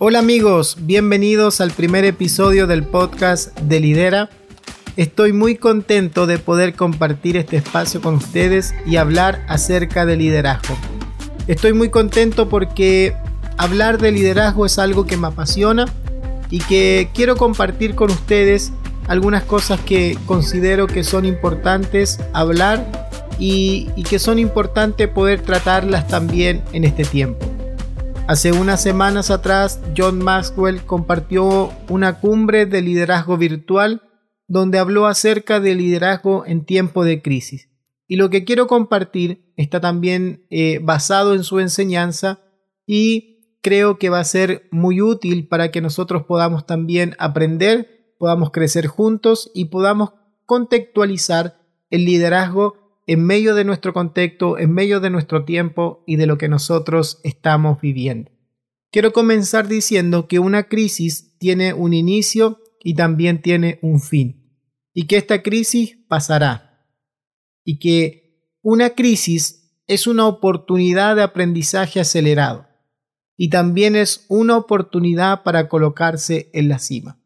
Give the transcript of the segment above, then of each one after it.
Hola amigos, bienvenidos al primer episodio del podcast de Lidera. Estoy muy contento de poder compartir este espacio con ustedes y hablar acerca de liderazgo. Estoy muy contento porque hablar de liderazgo es algo que me apasiona y que quiero compartir con ustedes algunas cosas que considero que son importantes hablar y, y que son importantes poder tratarlas también en este tiempo. Hace unas semanas atrás, John Maxwell compartió una cumbre de liderazgo virtual donde habló acerca de liderazgo en tiempo de crisis. Y lo que quiero compartir está también eh, basado en su enseñanza y creo que va a ser muy útil para que nosotros podamos también aprender, podamos crecer juntos y podamos contextualizar el liderazgo en medio de nuestro contexto, en medio de nuestro tiempo y de lo que nosotros estamos viviendo. Quiero comenzar diciendo que una crisis tiene un inicio y también tiene un fin, y que esta crisis pasará, y que una crisis es una oportunidad de aprendizaje acelerado, y también es una oportunidad para colocarse en la cima.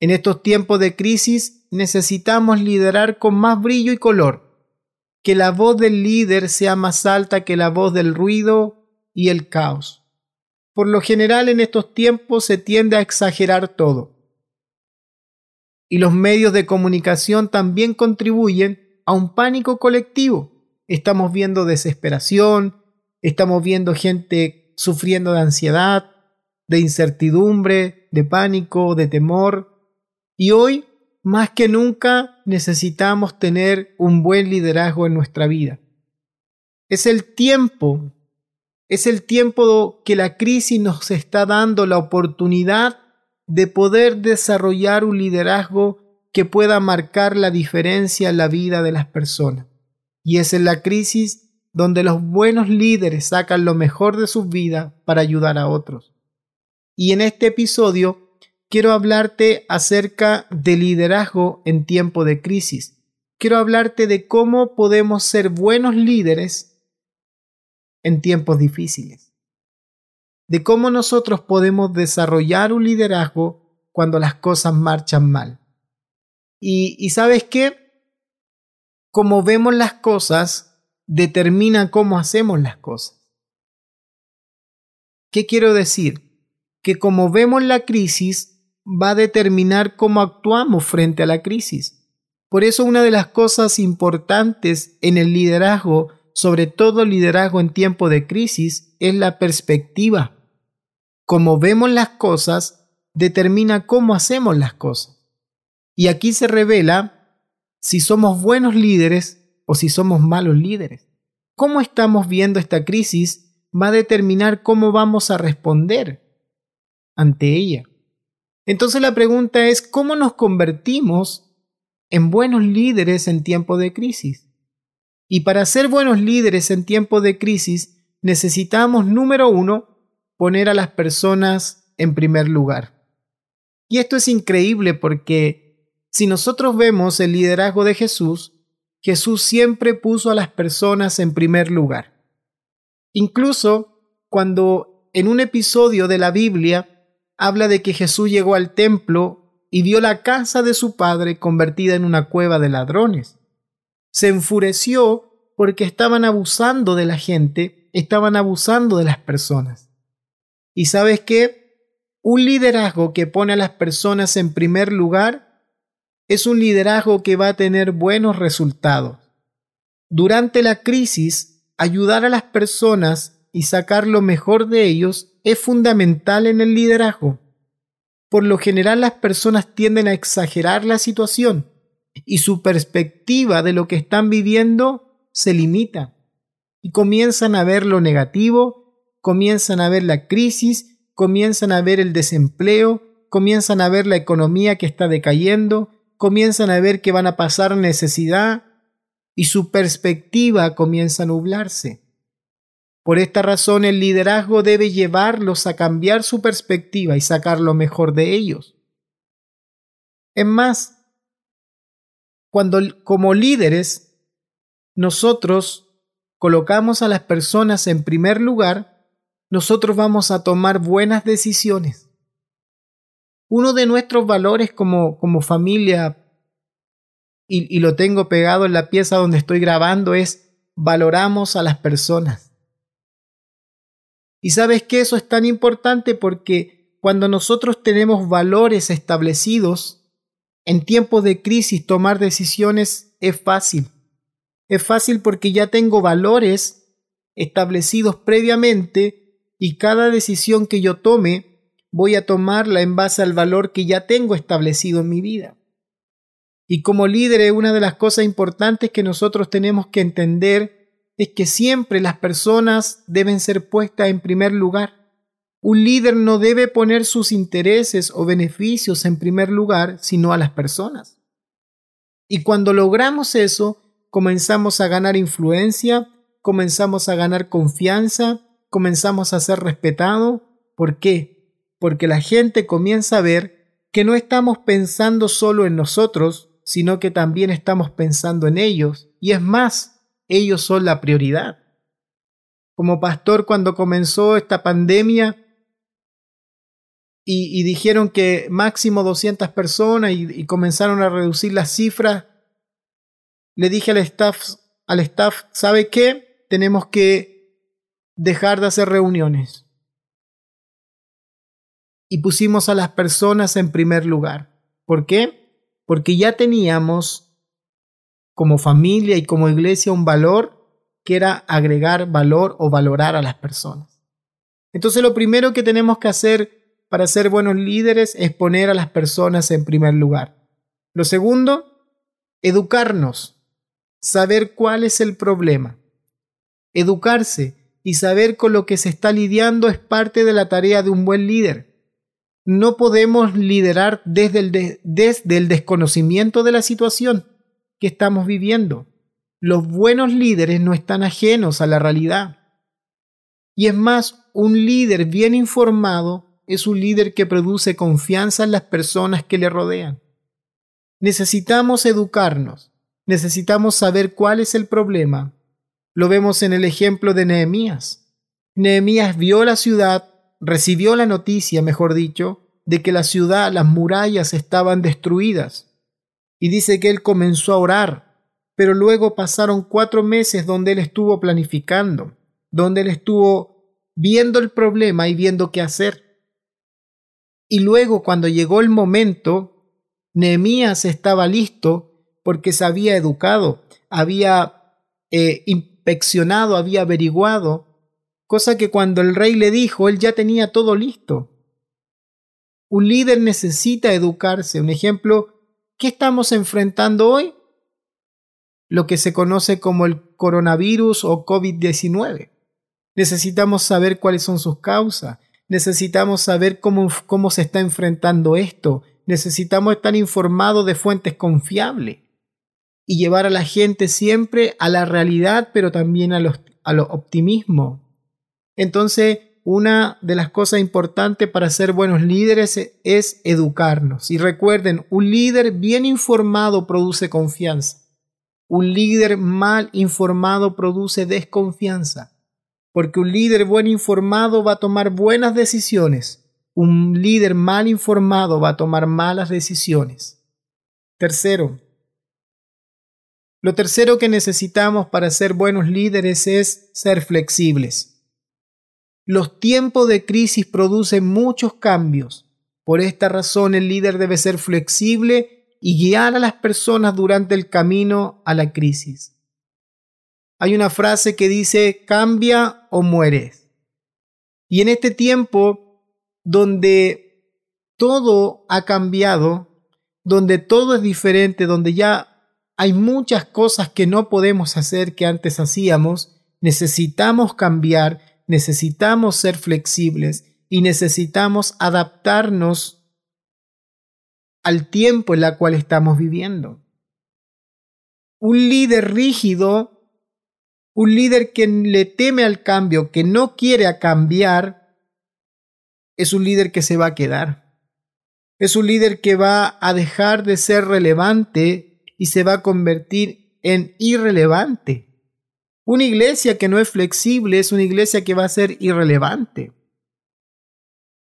En estos tiempos de crisis necesitamos liderar con más brillo y color, que la voz del líder sea más alta que la voz del ruido y el caos. Por lo general en estos tiempos se tiende a exagerar todo. Y los medios de comunicación también contribuyen a un pánico colectivo. Estamos viendo desesperación, estamos viendo gente sufriendo de ansiedad, de incertidumbre, de pánico, de temor. Y hoy más que nunca necesitamos tener un buen liderazgo en nuestra vida. Es el tiempo, es el tiempo que la crisis nos está dando la oportunidad de poder desarrollar un liderazgo que pueda marcar la diferencia en la vida de las personas. Y es en la crisis donde los buenos líderes sacan lo mejor de sus vidas para ayudar a otros. Y en este episodio quiero hablarte acerca de liderazgo en tiempo de crisis. Quiero hablarte de cómo podemos ser buenos líderes en tiempos difíciles. De cómo nosotros podemos desarrollar un liderazgo cuando las cosas marchan mal. Y, sabes qué? Como vemos las cosas, determina cómo hacemos las cosas. ¿Qué quiero decir? Que como vemos la crisis, va a determinar cómo actuamos frente a la crisis. Por eso una de las cosas importantes en el liderazgo, sobre todo liderazgo en tiempo de crisis, es la perspectiva. Como vemos las cosas, determina cómo hacemos las cosas. Y aquí se revela si somos buenos líderes o si somos malos líderes. Cómo estamos viendo esta crisis va a determinar cómo vamos a responder ante ella. Entonces la pregunta es, ¿cómo nos convertimos en buenos líderes en tiempo de crisis? Y para ser buenos líderes en tiempo de crisis, necesitamos, número uno, poner a las personas en primer lugar. Y esto es increíble porque si nosotros vemos el liderazgo de Jesús, Jesús siempre puso a las personas en primer lugar. Incluso cuando en un episodio de la Biblia habla de que Jesús llegó al templo y vio la casa de su padre convertida en una cueva de ladrones. Se enfureció porque estaban abusando de la gente, estaban abusando de las personas. ¿Y sabes qué? Un liderazgo que pone a las personas en primer lugar es un liderazgo que va a tener buenos resultados. Durante la crisis, ayudar a las personas y sacar lo mejor de ellos es fundamental en el liderazgo. Por lo general las personas tienden a exagerar la situación y su perspectiva de lo que están viviendo se limita y comienzan a ver lo negativo, comienzan a ver la crisis, comienzan a ver el desempleo, comienzan a ver la economía que está decayendo, comienzan a ver que van a pasar necesidad y su perspectiva comienza a nublarse. Por esta razón el liderazgo debe llevarlos a cambiar su perspectiva y sacar lo mejor de ellos. Es más, cuando como líderes nosotros colocamos a las personas en primer lugar, nosotros vamos a tomar buenas decisiones. Uno de nuestros valores como, como familia, y, y lo tengo pegado en la pieza donde estoy grabando, es valoramos a las personas. Y sabes que eso es tan importante porque cuando nosotros tenemos valores establecidos, en tiempos de crisis tomar decisiones es fácil. Es fácil porque ya tengo valores establecidos previamente y cada decisión que yo tome voy a tomarla en base al valor que ya tengo establecido en mi vida. Y como líder, una de las cosas importantes que nosotros tenemos que entender es que siempre las personas deben ser puestas en primer lugar. Un líder no debe poner sus intereses o beneficios en primer lugar, sino a las personas. Y cuando logramos eso, comenzamos a ganar influencia, comenzamos a ganar confianza, comenzamos a ser respetados. ¿Por qué? Porque la gente comienza a ver que no estamos pensando solo en nosotros, sino que también estamos pensando en ellos. Y es más, ellos son la prioridad. Como pastor, cuando comenzó esta pandemia y, dijeron que máximo 200 personas y comenzaron a reducir las cifras, le dije al staff, al staff, ¿sabe qué? Tenemos que dejar de hacer reuniones. Y pusimos a las personas en primer lugar. ¿Por qué? Porque ya teníamos como familia y como iglesia un valor que era agregar valor o valorar a las personas. Entonces lo primero que tenemos que hacer para ser buenos líderes es poner a las personas en primer lugar. Lo segundo, educarnos saber cuál es el problema. Educarse y saber con lo que se está lidiando es parte de la tarea de un buen líder. No podemos liderar desde el, desde el desconocimiento de la situación que estamos viviendo. Los buenos líderes no están ajenos a la realidad. Y es más, un líder bien informado es un líder que produce confianza en las personas que le rodean. Necesitamos educarnos necesitamos saber cuál es el problema. Lo vemos en el ejemplo de Nehemías. Nehemías vio la ciudad, recibió la noticia, mejor dicho, de que la ciudad, las murallas estaban destruidas. Y dice que él comenzó a orar, pero luego pasaron cuatro meses donde él estuvo planificando, donde él estuvo viendo el problema y viendo qué hacer. Y luego cuando llegó el momento, Nehemías estaba listo porque se había educado, había eh, inspeccionado, había averiguado, cosa que cuando el rey le dijo, él ya tenía todo listo. Un líder necesita educarse. Un ejemplo, ¿qué estamos enfrentando hoy? Lo que se conoce como el coronavirus o COVID-19. Necesitamos saber cuáles son sus causas. Necesitamos saber cómo, cómo se está enfrentando esto. Necesitamos estar informados de fuentes confiables y llevar a la gente siempre a la realidad, pero también a los, a optimismo. Entonces, una de las cosas importantes para ser buenos líderes es educarnos. Y recuerden, un líder bien informado produce confianza. Un líder mal informado produce desconfianza. Porque un líder buen informado va a tomar buenas decisiones. Un líder mal informado va a tomar malas decisiones. Tercero, lo tercero que necesitamos para ser buenos líderes es ser flexibles. Los tiempos de crisis producen muchos cambios. Por esta razón el líder debe ser flexible y guiar a las personas durante el camino a la crisis. Hay una frase que dice cambia o mueres. Y en este tiempo donde todo ha cambiado, donde todo es diferente, donde ya hay muchas cosas que no podemos hacer que antes hacíamos, necesitamos cambiar, necesitamos ser flexibles y necesitamos adaptarnos al tiempo en el cual estamos viviendo. Un líder rígido, un líder que le teme al cambio, que no quiere cambiar, es un líder que se va a quedar. Es un líder que va a dejar de ser relevante y se va a convertir en irrelevante. Una iglesia que no es flexible es una iglesia que va a ser irrelevante.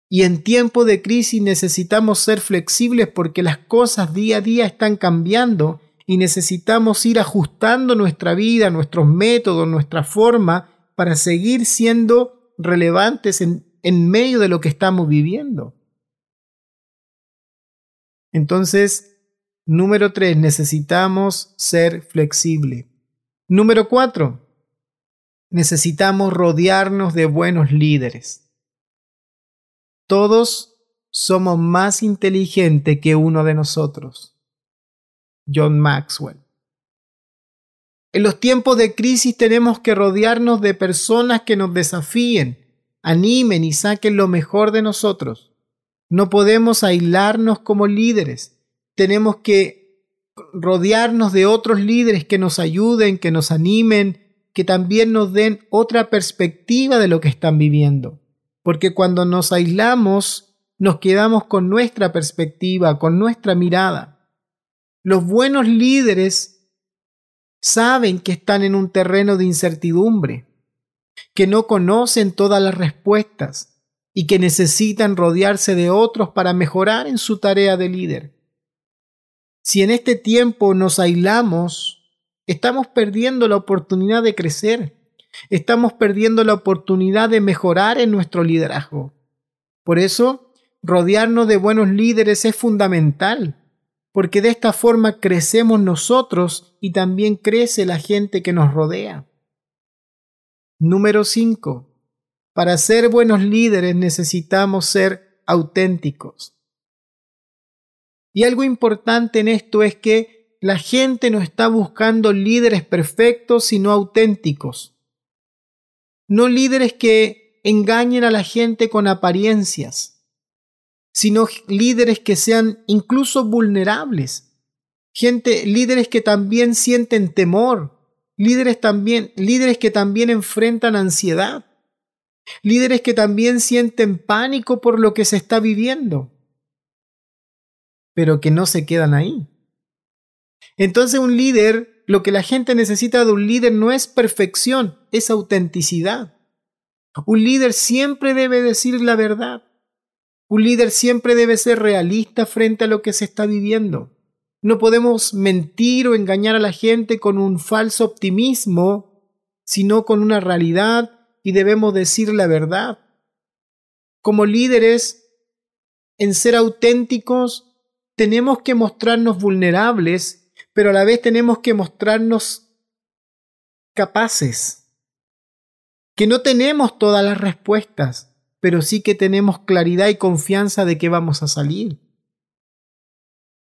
Y en tiempo de crisis necesitamos ser flexibles porque las cosas día a día están cambiando y necesitamos ir ajustando nuestra vida, nuestros métodos, nuestra forma para seguir siendo relevantes en, en medio de lo que estamos viviendo. Entonces, número tres, necesitamos ser flexible. Número cuatro, necesitamos rodearnos de buenos líderes. Todos somos más inteligentes que uno de nosotros. John Maxwell. En los tiempos de crisis tenemos que rodearnos de personas que nos desafíen, animen y saquen lo mejor de nosotros. No podemos aislarnos como líderes. Tenemos que rodearnos de otros líderes que nos ayuden, que nos animen, que también nos den otra perspectiva de lo que están viviendo. Porque cuando nos aislamos, nos quedamos con nuestra perspectiva, con nuestra mirada. Los buenos líderes saben que están en un terreno de incertidumbre, que no conocen todas las respuestas y que necesitan rodearse de otros para mejorar en su tarea de líder. Si en este tiempo nos aislamos, estamos perdiendo la oportunidad de crecer, estamos perdiendo la oportunidad de mejorar en nuestro liderazgo. Por eso, rodearnos de buenos líderes es fundamental porque de esta forma crecemos nosotros y también crece la gente que nos rodea. Número 5. Para ser buenos líderes necesitamos ser auténticos. Y algo importante en esto es que la gente no está buscando líderes perfectos, sino auténticos. No líderes que engañen a la gente con apariencias sino líderes que sean incluso vulnerables. Gente, líderes que también sienten temor, líderes también, líderes que también enfrentan ansiedad, líderes que también sienten pánico por lo que se está viviendo, pero que no se quedan ahí. Entonces un líder, lo que la gente necesita de un líder no es perfección, es autenticidad. Un líder siempre debe decir la verdad. Un líder siempre debe ser realista frente a lo que se está viviendo. No podemos mentir o engañar a la gente con un falso optimismo, sino con una realidad y debemos decir la verdad. Como líderes, en ser auténticos, tenemos que mostrarnos vulnerables, pero a la vez tenemos que mostrarnos capaces, que no tenemos todas las respuestas, pero sí que tenemos claridad y confianza de que vamos a salir.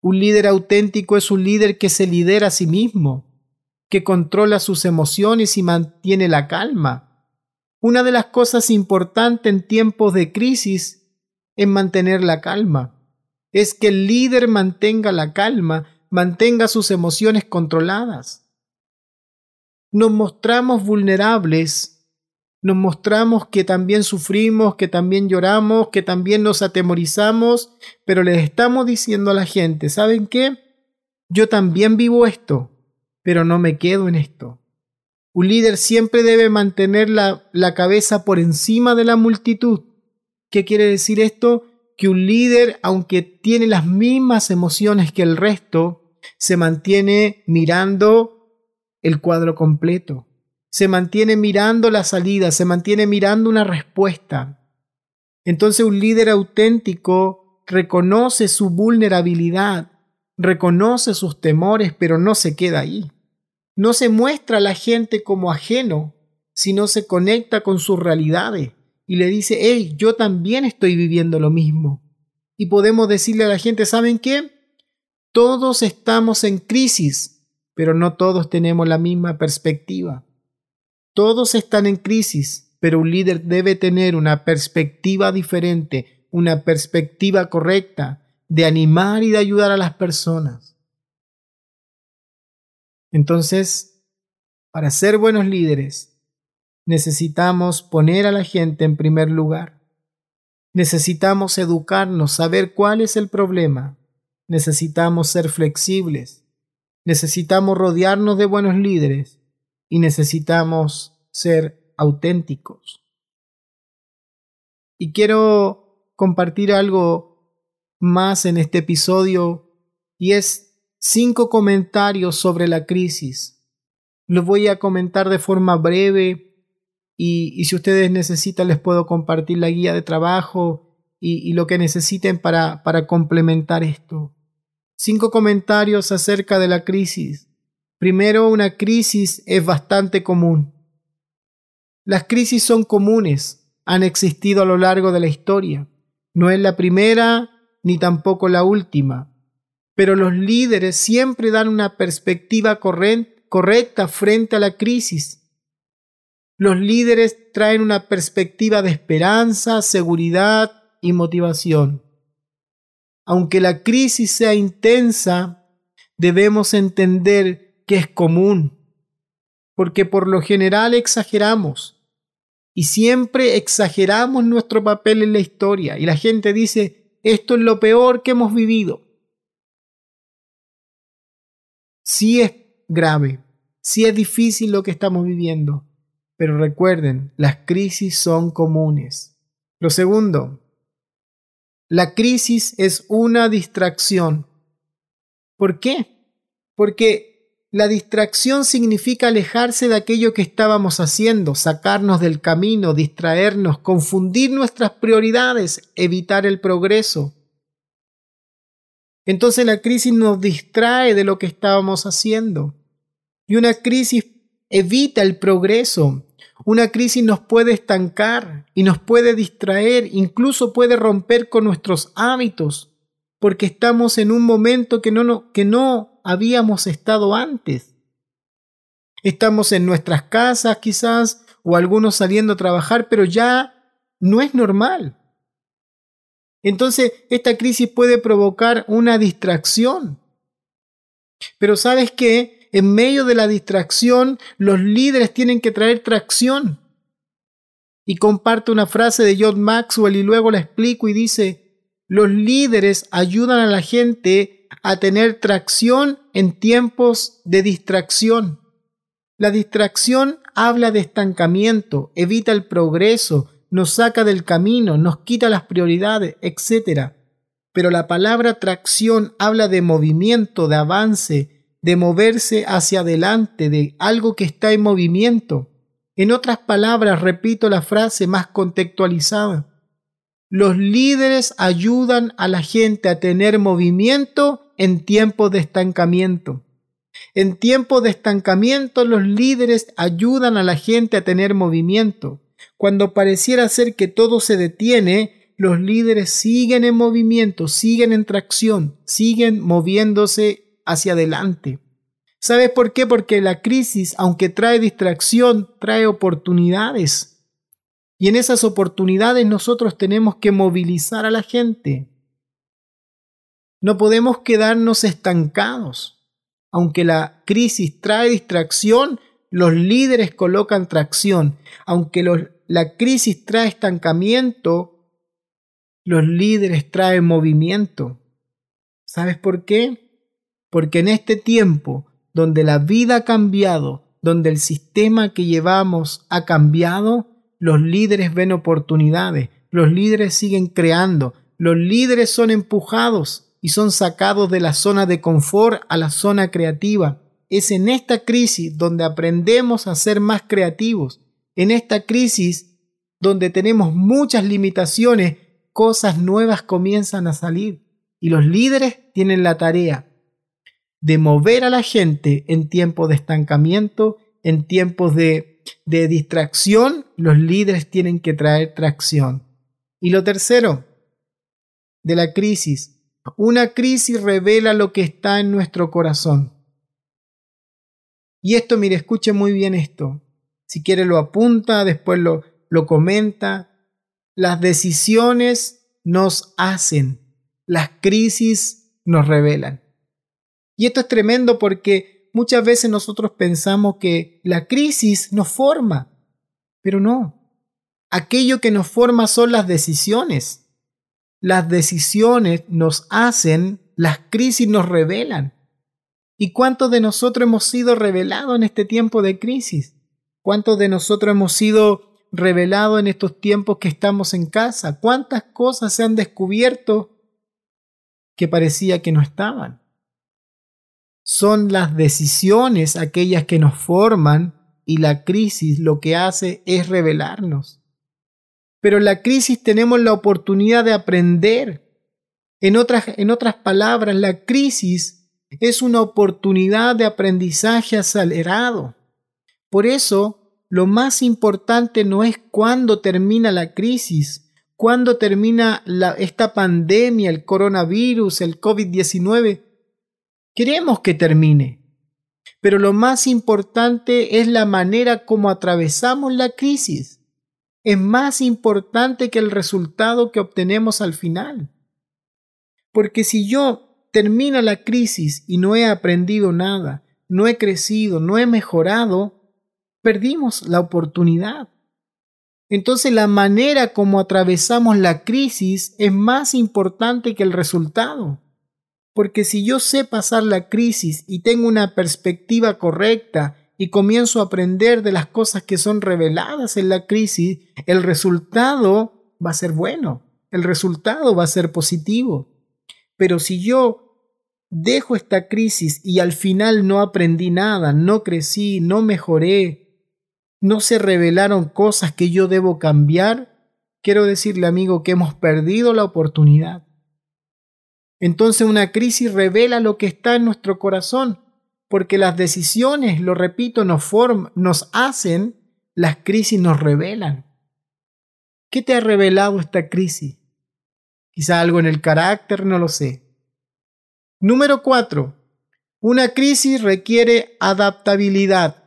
Un líder auténtico es un líder que se lidera a sí mismo, que controla sus emociones y mantiene la calma. Una de las cosas importantes en tiempos de crisis es mantener la calma. Es que el líder mantenga la calma, mantenga sus emociones controladas. Nos mostramos vulnerables nos mostramos que también sufrimos, que también lloramos, que también nos atemorizamos, pero les estamos diciendo a la gente, ¿saben qué? Yo también vivo esto, pero no me quedo en esto. Un líder siempre debe mantener la, la cabeza por encima de la multitud. ¿Qué quiere decir esto? Que un líder, aunque tiene las mismas emociones que el resto, se mantiene mirando el cuadro completo se mantiene mirando la salida, se mantiene mirando una respuesta. Entonces un líder auténtico reconoce su vulnerabilidad, reconoce sus temores, pero no se queda ahí. No se muestra a la gente como ajeno, sino se conecta con sus realidades y le dice, hey, yo también estoy viviendo lo mismo. Y podemos decirle a la gente, ¿saben qué? Todos estamos en crisis, pero no todos tenemos la misma perspectiva. Todos están en crisis, pero un líder debe tener una perspectiva diferente, una perspectiva correcta de animar y de ayudar a las personas. Entonces, para ser buenos líderes, necesitamos poner a la gente en primer lugar. Necesitamos educarnos, saber cuál es el problema. Necesitamos ser flexibles. Necesitamos rodearnos de buenos líderes y necesitamos ser auténticos. Y quiero compartir algo más en este episodio y es cinco comentarios sobre la crisis. Los voy a comentar de forma breve y, si ustedes necesitan les puedo compartir la guía de trabajo y, lo que necesiten para, para complementar esto. Cinco comentarios acerca de la crisis. Primero, una crisis es bastante común. Las crisis son comunes, han existido a lo largo de la historia. No es la primera ni tampoco la última. Pero los líderes siempre dan una perspectiva correcta frente a la crisis. Los líderes traen una perspectiva de esperanza, seguridad y motivación. Aunque la crisis sea intensa, debemos entender que es común, porque por lo general exageramos y siempre exageramos nuestro papel en la historia y la gente dice, esto es lo peor que hemos vivido. Sí es grave, sí es difícil lo que estamos viviendo, pero recuerden, las crisis son comunes. Lo segundo, la crisis es una distracción. ¿Por qué? Porque la distracción significa alejarse de aquello que estábamos haciendo, sacarnos del camino, distraernos, confundir nuestras prioridades, evitar el progreso. Entonces la crisis nos distrae de lo que estábamos haciendo. Y una crisis evita el progreso, una crisis nos puede estancar y nos puede distraer, incluso puede romper con nuestros hábitos, porque estamos en un momento que no, que no habíamos estado antes. Estamos en nuestras casas quizás, o algunos saliendo a trabajar, pero ya no es normal. Entonces, esta crisis puede provocar una distracción. Pero sabes qué? En medio de la distracción, los líderes tienen que traer tracción. Y comparte una frase de John Maxwell y luego la explico y dice, los líderes ayudan a la gente a tener tracción en tiempos de distracción. La distracción habla de estancamiento, evita el progreso, nos saca del camino, nos quita las prioridades, etc. Pero la palabra tracción habla de movimiento, de avance, de moverse hacia adelante, de algo que está en movimiento. En otras palabras, repito la frase más contextualizada. Los líderes ayudan a la gente a tener movimiento en tiempos de estancamiento. En tiempos de estancamiento los líderes ayudan a la gente a tener movimiento. Cuando pareciera ser que todo se detiene, los líderes siguen en movimiento, siguen en tracción, siguen moviéndose hacia adelante. ¿Sabes por qué? Porque la crisis, aunque trae distracción, trae oportunidades. Y en esas oportunidades nosotros tenemos que movilizar a la gente. No podemos quedarnos estancados. Aunque la crisis trae distracción, los líderes colocan tracción. Aunque la crisis trae estancamiento, los líderes traen movimiento. ¿Sabes por qué? Porque en este tiempo donde la vida ha cambiado, donde el sistema que llevamos ha cambiado, los líderes ven oportunidades, los líderes siguen creando, los líderes son empujados y son sacados de la zona de confort a la zona creativa. Es en esta crisis donde aprendemos a ser más creativos. En esta crisis donde tenemos muchas limitaciones, cosas nuevas comienzan a salir. Y los líderes tienen la tarea de mover a la gente en tiempos de estancamiento, en tiempos de, de distracción, los líderes tienen que traer tracción. Y lo tercero, de la crisis. Una crisis revela lo que está en nuestro corazón. Y esto, mire, escuche muy bien esto. Si quiere lo apunta, después lo, lo comenta. Las decisiones nos hacen, las crisis nos revelan. Y esto es tremendo porque muchas veces nosotros pensamos que la crisis nos forma, pero no. Aquello que nos forma son las decisiones. Las decisiones nos hacen, las crisis nos revelan. ¿Y cuántos de nosotros hemos sido revelados en este tiempo de crisis? ¿Cuántos de nosotros hemos sido revelados en estos tiempos que estamos en casa? ¿Cuántas cosas se han descubierto que parecía que no estaban? Son las decisiones aquellas que nos forman y la crisis lo que hace es revelarnos. Pero la crisis tenemos la oportunidad de aprender. En otras, en otras palabras, la crisis es una oportunidad de aprendizaje acelerado. Por eso, lo más importante no es cuándo termina la crisis, cuándo termina esta pandemia, el coronavirus, el COVID-19. Queremos que termine, pero lo más importante es la manera como atravesamos la crisis. Es más importante que el resultado que obtenemos al final. Porque si yo termina la crisis y no he aprendido nada, no he crecido, no he mejorado, perdimos la oportunidad. Entonces la manera como atravesamos la crisis es más importante que el resultado. Porque si yo sé pasar la crisis y tengo una perspectiva correcta y comienzo a aprender de las cosas que son reveladas en la crisis, el resultado va a ser bueno, el resultado va a ser positivo. Pero si yo dejo esta crisis y al final no aprendí nada, no crecí, no mejoré, no se revelaron cosas que yo debo cambiar, quiero decirle amigo que hemos perdido la oportunidad. Entonces una crisis revela lo que está en nuestro corazón, porque las decisiones, lo repito, nos, nos hacen, las crisis nos revelan. ¿Qué te ha revelado esta crisis? Quizá algo en el carácter, no lo sé. Número cuatro, una crisis requiere adaptabilidad.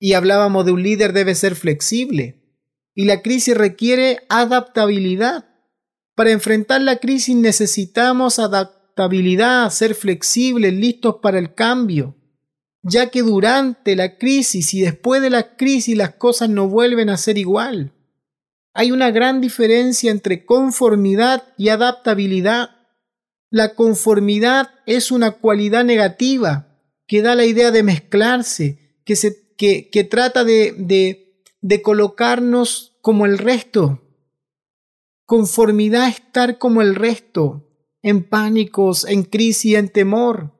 Y hablábamos de un líder debe ser flexible. Y la crisis requiere adaptabilidad. Para enfrentar la crisis necesitamos adaptabilidad, ser flexibles, listos para el cambio, ya que durante la crisis y después de la crisis las cosas no vuelven a ser igual. Hay una gran diferencia entre conformidad y adaptabilidad. La conformidad es una cualidad negativa que da la idea de mezclarse, que, se, que, trata de, de colocarnos como el resto, conformidad estar como el resto, en pánicos, en crisis, en temor.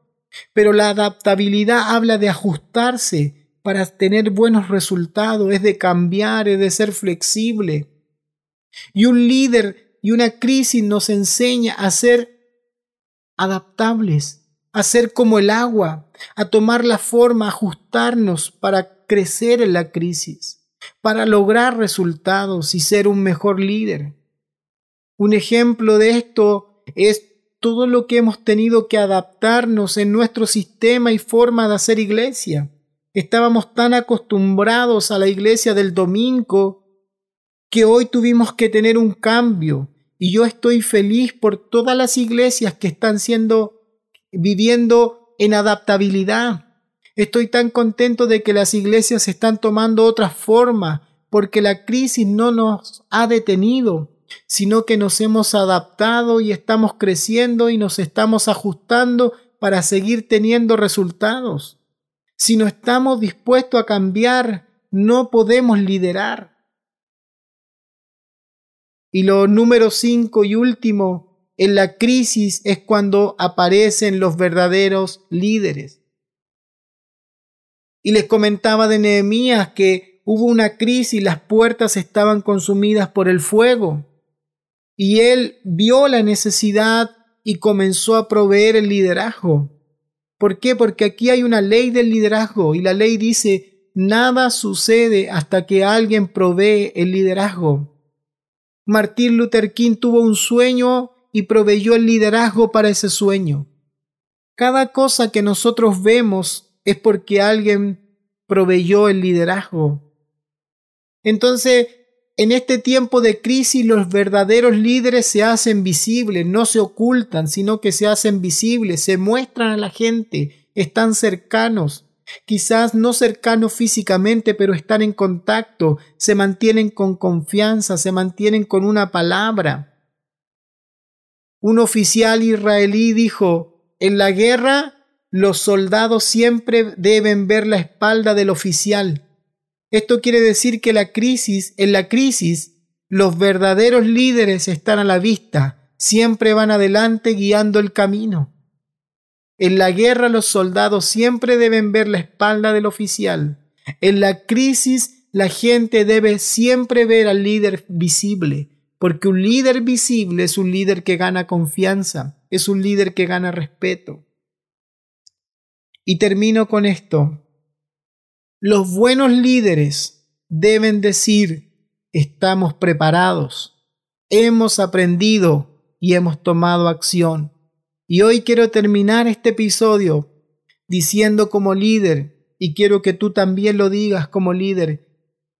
Pero la adaptabilidad habla de ajustarse para tener buenos resultados, es de cambiar, es de ser flexible. Y un líder y una crisis nos enseña a ser adaptables, a ser como el agua, a tomar la forma, ajustarnos para crecer en la crisis, para lograr resultados y ser un mejor líder. Un ejemplo de esto es todo lo que hemos tenido que adaptarnos en nuestro sistema y forma de hacer iglesia. Estábamos tan acostumbrados a la iglesia del domingo que hoy tuvimos que tener un cambio y yo estoy feliz por todas las iglesias que están siendo viviendo en adaptabilidad. Estoy tan contento de que las iglesias están tomando otra forma porque la crisis no nos ha detenido sino que nos hemos adaptado y estamos creciendo y nos estamos ajustando para seguir teniendo resultados. Si no estamos dispuestos a cambiar, no podemos liderar. Y lo número cinco y último, en la crisis es cuando aparecen los verdaderos líderes. Y les comentaba de Nehemías que hubo una crisis y las puertas estaban consumidas por el fuego. Y él vio la necesidad y comenzó a proveer el liderazgo. ¿Por qué? Porque aquí hay una ley del liderazgo y la ley dice, nada sucede hasta que alguien provee el liderazgo. Martín Luther King tuvo un sueño y proveyó el liderazgo para ese sueño. Cada cosa que nosotros vemos es porque alguien proveyó el liderazgo. Entonces, en este tiempo de crisis los verdaderos líderes se hacen visibles, no se ocultan, sino que se hacen visibles, se muestran a la gente, están cercanos, quizás no cercanos físicamente, pero están en contacto, se mantienen con confianza, se mantienen con una palabra. Un oficial israelí dijo, en la guerra los soldados siempre deben ver la espalda del oficial. Esto quiere decir que la crisis, en la crisis, los verdaderos líderes están a la vista, siempre van adelante guiando el camino. En la guerra los soldados siempre deben ver la espalda del oficial. En la crisis la gente debe siempre ver al líder visible, porque un líder visible es un líder que gana confianza, es un líder que gana respeto. Y termino con esto. Los buenos líderes deben decir, estamos preparados, hemos aprendido y hemos tomado acción. Y hoy quiero terminar este episodio diciendo como líder, y quiero que tú también lo digas como líder,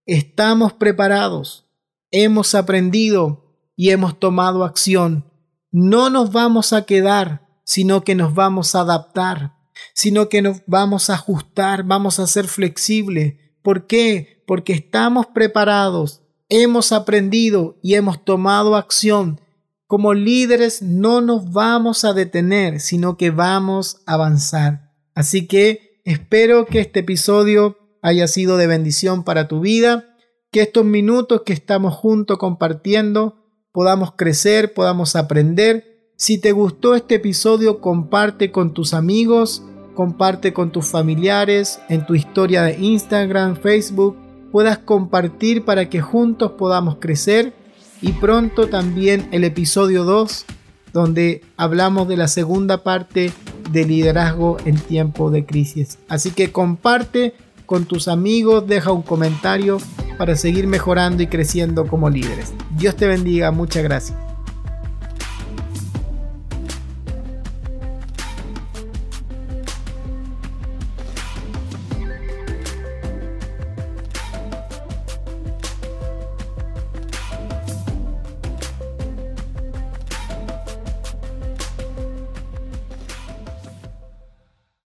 estamos preparados, hemos aprendido y hemos tomado acción. No nos vamos a quedar, sino que nos vamos a adaptar sino que nos vamos a ajustar, vamos a ser flexibles. ¿Por qué? Porque estamos preparados, hemos aprendido y hemos tomado acción. Como líderes no nos vamos a detener, sino que vamos a avanzar. Así que espero que este episodio haya sido de bendición para tu vida, que estos minutos que estamos juntos compartiendo podamos crecer, podamos aprender. Si te gustó este episodio, comparte con tus amigos comparte con tus familiares, en tu historia de Instagram, Facebook, puedas compartir para que juntos podamos crecer y pronto también el episodio 2 donde hablamos de la segunda parte de liderazgo en tiempo de crisis. Así que comparte con tus amigos, deja un comentario para seguir mejorando y creciendo como líderes. Dios te bendiga, muchas gracias.